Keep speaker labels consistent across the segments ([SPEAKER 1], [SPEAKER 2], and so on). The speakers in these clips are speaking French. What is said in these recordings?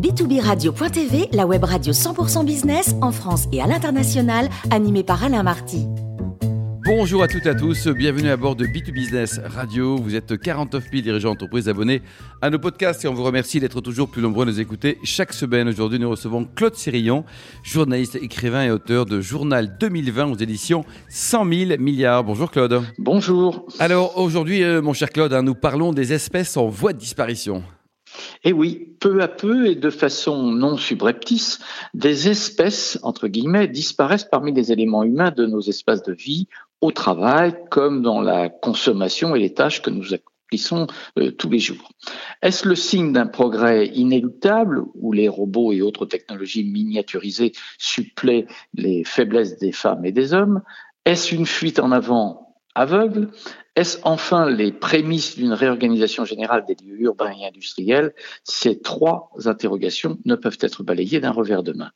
[SPEAKER 1] B2B la web radio 100% business en France et à l'international, animée par Alain Marty.
[SPEAKER 2] Bonjour à toutes et à tous, bienvenue à bord de B2Business Radio. Vous êtes 49 000 dirigeants d'entreprise abonnés à nos podcasts et on vous remercie d'être toujours plus nombreux à nous écouter chaque semaine. Aujourd'hui, nous recevons Claude Sirillon, journaliste, écrivain et auteur de Journal 2020 aux éditions 100 000 milliards. Bonjour Claude.
[SPEAKER 3] Bonjour.
[SPEAKER 2] Alors aujourd'hui, euh, mon cher Claude, hein, nous parlons des espèces en voie de disparition.
[SPEAKER 3] Et oui, peu à peu et de façon non subreptice, des espèces, entre guillemets, disparaissent parmi les éléments humains de nos espaces de vie, au travail, comme dans la consommation et les tâches que nous accomplissons euh, tous les jours. Est-ce le signe d'un progrès inéluctable où les robots et autres technologies miniaturisées suppléent les faiblesses des femmes et des hommes? Est-ce une fuite en avant aveugle? Est-ce enfin les prémices d'une réorganisation générale des lieux urbains et industriels? Ces trois interrogations ne peuvent être balayées d'un revers de main.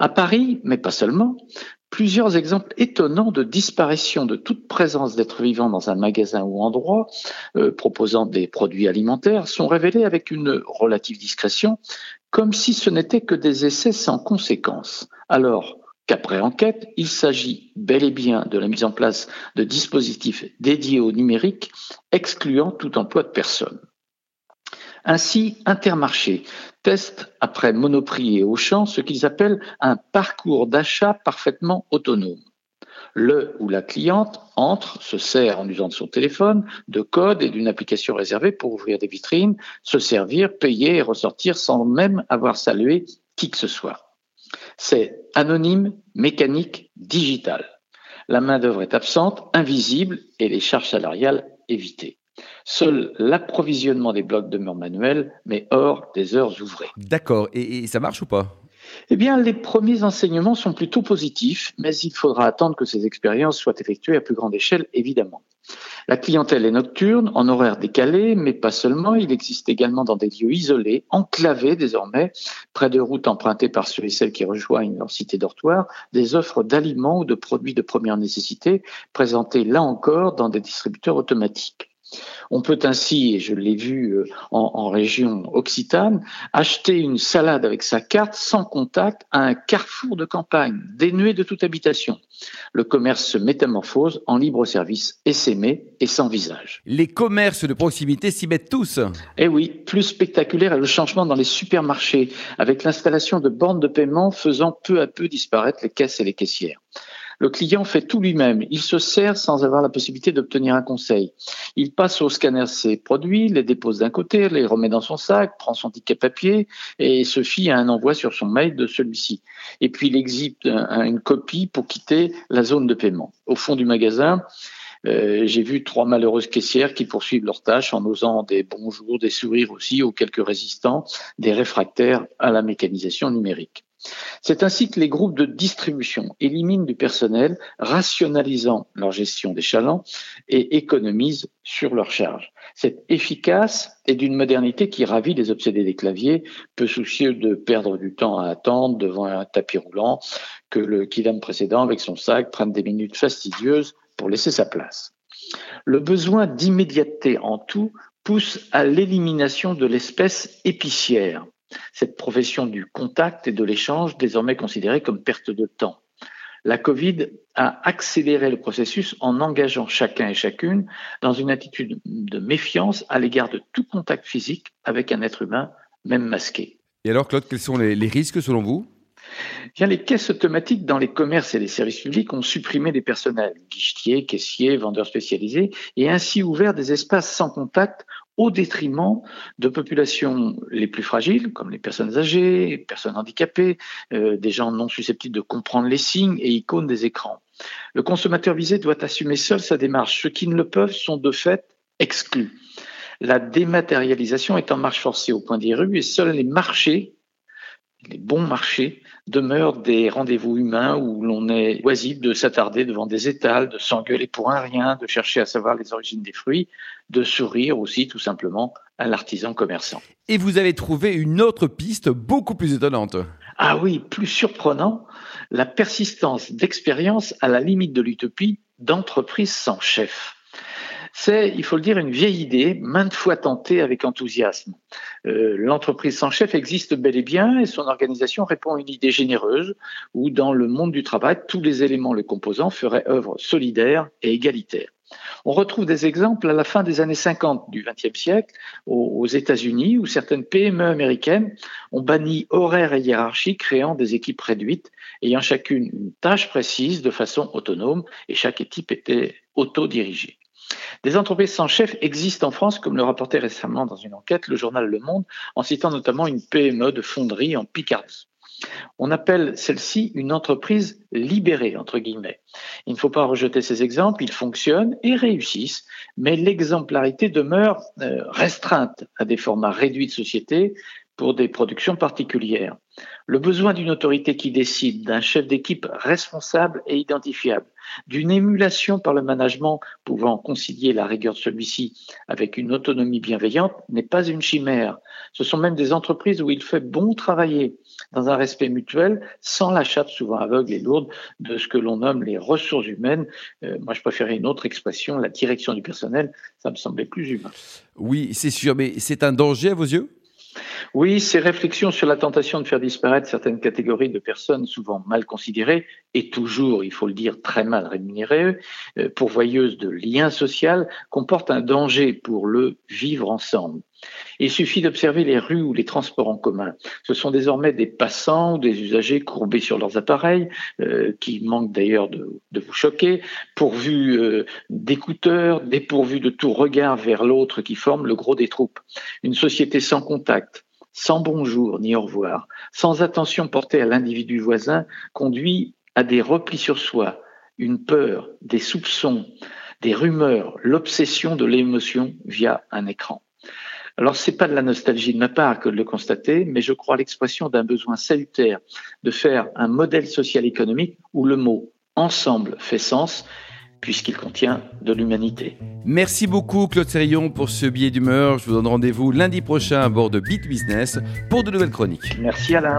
[SPEAKER 3] À Paris, mais pas seulement, plusieurs exemples étonnants de disparition de toute présence d'êtres vivants dans un magasin ou endroit euh, proposant des produits alimentaires sont révélés avec une relative discrétion, comme si ce n'était que des essais sans conséquence. Alors, qu'après enquête, il s'agit bel et bien de la mise en place de dispositifs dédiés au numérique, excluant tout emploi de personnes. Ainsi, Intermarché teste après Monoprix et Auchan ce qu'ils appellent un parcours d'achat parfaitement autonome. Le ou la cliente entre, se sert en usant de son téléphone, de code et d'une application réservée pour ouvrir des vitrines, se servir, payer et ressortir sans même avoir salué qui que ce soit. C'est anonyme, mécanique, digital. La main-d'œuvre est absente, invisible et les charges salariales évitées. Seul l'approvisionnement des blocs demeure manuel, mais hors des heures ouvrées.
[SPEAKER 2] D'accord. Et, et ça marche ou pas?
[SPEAKER 3] Eh bien, les premiers enseignements sont plutôt positifs, mais il faudra attendre que ces expériences soient effectuées à plus grande échelle, évidemment. La clientèle est nocturne, en horaire décalé, mais pas seulement. Il existe également dans des lieux isolés, enclavés désormais, près de routes empruntées par ceux et celles qui rejoignent leur cité dortoir, des offres d'aliments ou de produits de première nécessité présentées là encore dans des distributeurs automatiques. On peut ainsi, et je l'ai vu euh, en, région occitane, acheter une salade avec sa carte sans contact à un carrefour de campagne, dénué de toute habitation. Le commerce se métamorphose en libre service essaimé et sans visage.
[SPEAKER 2] Les commerces de proximité s'y mettent tous.
[SPEAKER 3] Eh oui, plus spectaculaire est le changement dans les supermarchés, avec l'installation de bornes de paiement faisant peu à peu disparaître les caisses et les caissières. Le client fait tout lui-même. Il se sert sans avoir la possibilité d'obtenir un conseil. Il passe au scanner ses produits, les dépose d'un côté, les remet dans son sac, prend son ticket papier et se fie à un envoi sur son mail de celui-ci. Et puis il exhibe une copie pour quitter la zone de paiement. Au fond du magasin, euh, j'ai vu trois malheureuses caissières qui poursuivent leurs tâches en osant des bonjours, des sourires aussi aux quelques résistants, des réfractaires à la mécanisation numérique. C'est ainsi que les groupes de distribution éliminent du personnel, rationalisant leur gestion des chalands et économisent sur leurs charges. C'est efficace et d'une modernité qui ravit les obsédés des claviers, peu soucieux de perdre du temps à attendre devant un tapis roulant, que le kidam précédent avec son sac prenne des minutes fastidieuses pour laisser sa place. Le besoin d'immédiateté en tout pousse à l'élimination de l'espèce épicière cette profession du contact et de l'échange désormais considérée comme perte de temps. La Covid a accéléré le processus en engageant chacun et chacune dans une attitude de méfiance à l'égard de tout contact physique avec un être humain, même masqué.
[SPEAKER 2] Et alors, Claude, quels sont les, risques selon vous?
[SPEAKER 3] Bien, les caisses automatiques dans les commerces et les services publics ont supprimé des personnels, guichetiers, caissiers, vendeurs spécialisés, et ainsi ouvert des espaces sans contact au détriment de populations les plus fragiles, comme les personnes âgées, les personnes handicapées, euh, des gens non susceptibles de comprendre les signes et icônes des écrans. Le consommateur visé doit assumer seul sa démarche. Ceux qui ne le peuvent sont de fait exclus. La dématérialisation est en marche forcée au point des rues et seuls les marchés, les bons marchés, demeurent des rendez-vous humains où l'on est oisible de s'attarder devant des étals, de s'engueuler pour un rien, de chercher à savoir les origines des fruits, de sourire aussi tout simplement à l'artisan commerçant.
[SPEAKER 2] Et vous avez trouvé une autre piste beaucoup plus étonnante.
[SPEAKER 3] Ah oui, plus surprenant, la persistance d'expérience à la limite de l'utopie d'entreprise sans chef. C'est, il faut le dire, une vieille idée, maintes fois tentée avec enthousiasme. Euh, l'entreprise sans chef existe bel et bien et son organisation répond à une idée généreuse où, dans le monde du travail, tous les éléments le composant feraient œuvre solidaire et égalitaire. On retrouve des exemples à la fin des années 50 du XXe siècle aux, États-Unis où certaines PME américaines ont banni horaires et hiérarchie, créant des équipes réduites ayant chacune une tâche précise de façon autonome et chaque équipe était autodirigée. Des entreprises sans chef existent en France, comme le rapportait récemment dans une enquête le journal Le Monde, en citant notamment une PME de fonderie en Picardie. On appelle celle-ci une entreprise libérée, entre guillemets. Il ne faut pas rejeter ces exemples, ils fonctionnent et réussissent, mais l'exemplarité demeure euh, restreinte à des formats réduits de société pour des productions particulières. Le besoin d'une autorité qui décide, d'un chef d'équipe responsable et identifiable, d'une émulation par le management pouvant concilier la rigueur de celui-ci avec une autonomie bienveillante n'est pas une chimère. Ce sont même des entreprises où il fait bon travailler dans un respect mutuel sans la chape souvent aveugle et lourde de ce que l'on nomme les ressources humaines. Euh, moi, je préférais une autre expression, la direction du personnel. Ça me semblait plus humain.
[SPEAKER 2] Oui, c'est sûr, mais c'est un danger à vos yeux?
[SPEAKER 3] Oui, ces réflexions sur la tentation de faire disparaître certaines catégories de personnes souvent mal considérées et toujours, il faut le dire, très mal rémunérées, euh, pourvoyeuses de liens sociaux, comportent un danger pour le vivre ensemble. Il suffit d'observer les rues ou les transports en commun. Ce sont désormais des passants ou des usagers courbés sur leurs appareils, euh, qui manquent d'ailleurs de, vous choquer, pourvus euh, d'écouteurs, dépourvus de tout regard vers l'autre qui forme le gros des troupes. Une société sans contact, sans bonjour ni au revoir, sans attention portée à l'individu voisin, conduit à des replis sur soi, une peur, des soupçons, des rumeurs, l'obsession de l'émotion via un écran. Alors, c'est pas de la nostalgie de ma part que de le constater, mais je crois l'expression d'un besoin salutaire de faire un modèle social économique où le mot ensemble fait sens puisqu'il contient de l'humanité.
[SPEAKER 2] Merci beaucoup Claude Sérillon pour ce billet d'humeur. Je vous donne rendez-vous lundi prochain à bord de Beat Business pour de nouvelles chroniques.
[SPEAKER 3] Merci Alain.